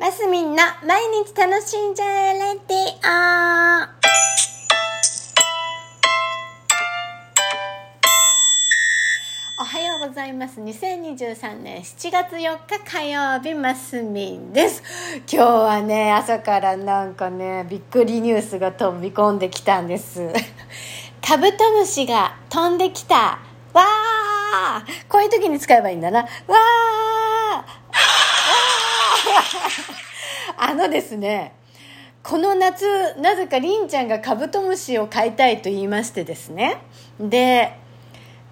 マスミンの毎日楽しんじゃえレディオおはようございます。2023年7月4日火曜日マスミンです。今日はね朝からなんかねびっくりニュースが飛び込んできたんです。カブトムシが飛んできた。わー。こういう時に使えばいいんだな。わー。あのですねこの夏なぜかりんちゃんがカブトムシを飼いたいと言いましてですね。で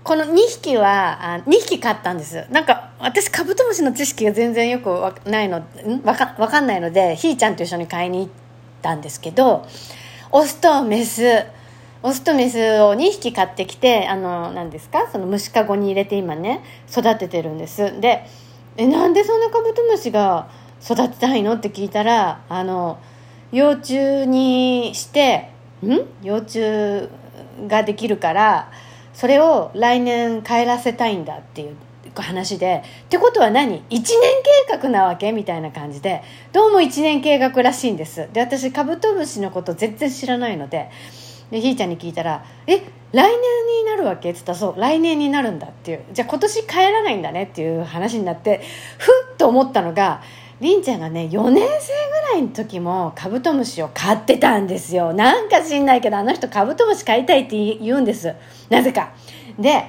この2匹はあ2匹飼ったんです。なんか私カブトムシの知識が全然よくわないのわかわかんないのでひーちゃんと一緒に買いに行ったんですけどオスとメスオスとメスを2匹買ってきてあの何ですか？その虫かごに入れて今ね育ててるんです。でえなんでそんなカブトムシが育てたいの？って聞いたらあの幼虫にしてん？幼虫ができるからそれを来年帰らせたいんだっていう話で。ってことは何？1年計画なわけ？みたいな感じで。どうも1年計画らしいんです。で私カブトムシのこと全然知らないので。でひーちゃんに聞いたら「え？来年になるわけ?」って言ったら「そう来年になるんだ」っていう。じゃあ今年帰らないんだねっていう話になってふっと思ったのがりんちゃんがね4年生ぐらいの時もカブトムシを飼ってたんですよ。なんか知んないけどあの人カブトムシ飼いたいって言うんです。なぜか。で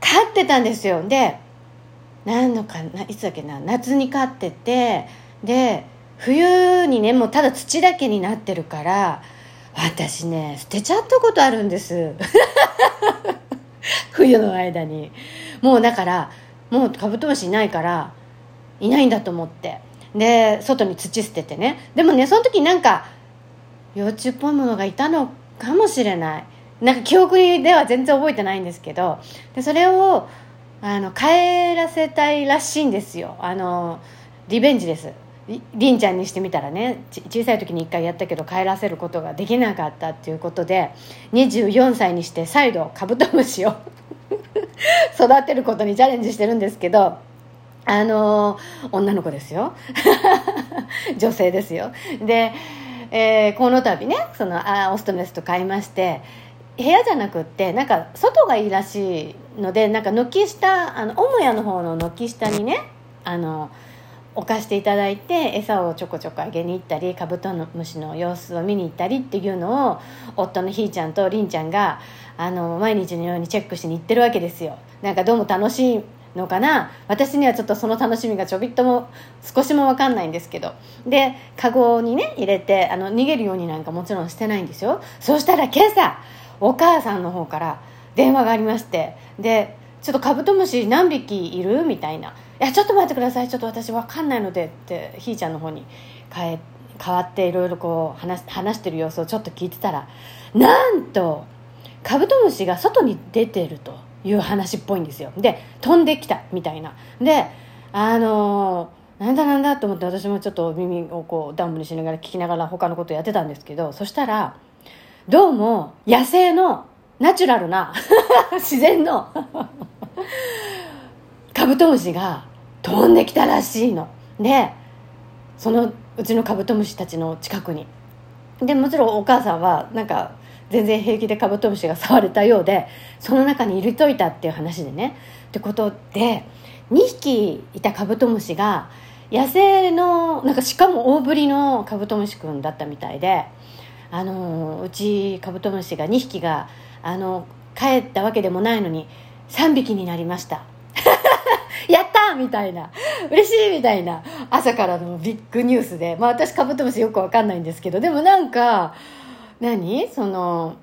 飼ってたんですよ。で何のかないつだっけな夏に飼っててで冬にねもうただ土だけになってるから私ね捨てちゃったことあるんです。冬の間に。もうだからもうカブトムシいないからいないんだと思って。で外に土捨ててね。でもねその時なんか幼虫っぽいものがいたのかもしれない。なんか記憶では全然覚えてないんですけど。でそれをあの帰らせたいらしいんですよ。あのリベンジです。りんちゃんにしてみたらね小さい時に1回やったけど帰らせることができなかったっていうことで24歳にして再度カブトムシを 育てることにチャレンジしてるんですけどあの女の子ですよ。女性ですよ。で、えー、この度ねそのあオストメスと買いまして部屋じゃなくってなんか外がいいらしいのでなんか軒下あの母屋の方の軒下にねあの置かしていただいて餌をちょこちょこあげに行ったりカブトムシの様子を見に行ったりっていうのを夫のひーちゃんとりんちゃんがあの毎日のようにチェックしに行ってるわけですよ。なんかどうも楽しいのかな？私にはちょっとその楽しみがちょびっとも少しも分かんないんですけど。でカゴにね入れてあの逃げるようになんかもちろんしてないんですよ。そしたら今朝お母さんの方から電話がありまして。でちょっとカブトムシ何匹いる？みたいな「いやちょっと待ってください。ちょっと私分かんないので」ってひーちゃんの方に変え変わっていろいろこう話話してる様子をちょっと聞いてたらなんとカブトムシが外に出てると。いう話っぽいんですよ。で飛んできたみたいな。であのー、なんだなんだと思って私もちょっと耳をこうダンブにしながら聞きながら他のことやってたんですけどそしたらどうも野生のナチュラルな 自然のカブトムシが飛んできたらしいの。でそのうちのカブトムシたちの近くに。でもちろんお母さんはなんか全然平気でカブトムシが触れたようでその中に入れといたっていう話でね。ってことで2匹いたカブトムシが野生のなんかしかも大ぶりのカブトムシくんだったみたいであのうちカブトムシが2匹があの帰ったわけでもないのに3匹になりました。やったみたいな。嬉しいみたいな。朝からのビッグニュースで。まあ私カブトムシよくわかんないんですけどでもなんか何？その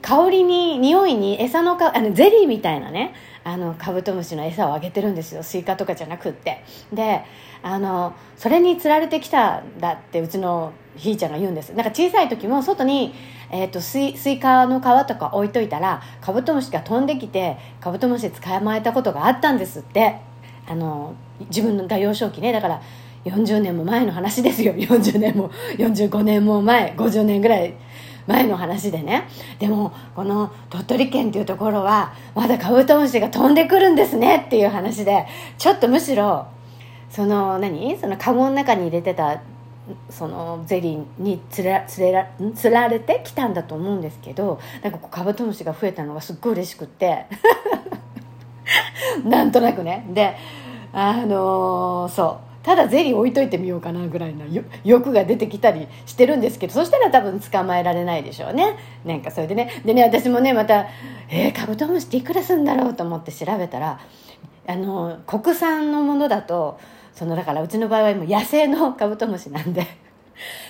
香りに匂いに餌のかあのゼリーみたいなね。あのカブトムシの餌をあげてるんですよ。スイカとかじゃなくって。であのそれにつられてきたんだってうちのひーちゃんが言うんです。なんか小さい時も外に、えーと、スイスイカの皮とか置いといたらカブトムシが飛んできてカブトムシ捕まえたことがあったんですって。あの自分が幼少期ね。だから40年も前の話ですよ。40年も45年も前50年ぐらい。前の話でね。でもこの鳥取県っていうところはまだカブトムシが飛んでくるんですねっていう話でちょっとむしろその何？そのカゴの中に入れてたそのゼリーにつらつれらつられてきたんだと思うんですけどなんかこうカブトムシが増えたのがすっごい嬉しくって。なんとなくね。であのー、そう。ただゼリー置いといてみようかなぐらいの欲が出てきたりしてるんですけどそしたら多分捕まえられないでしょうね。なんかそれでね。でね私もねまたえー、カブトムシっていくらすんだろうと思って調べたらあの国産のものだとそのだからうちの場合はもう野生のカブトムシなんで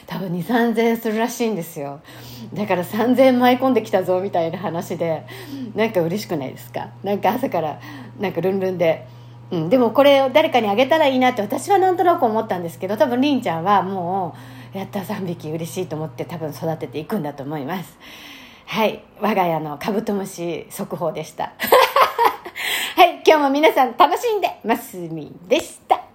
多分2 3 0円するらしいんですよ。だから3000円舞い込んできたぞみたいな話でなんか嬉しくないですか？なんか朝からなんかルンルンで、うん、でもこれを誰かにあげたらいいなって私はなんとなく思ったんですけど多分りんちゃんはもうやった3匹嬉しいと思って多分育てていくんだと思います。はい。我が家のカブトムシ速報でした。はい。今日も皆さん楽しんでますみでした。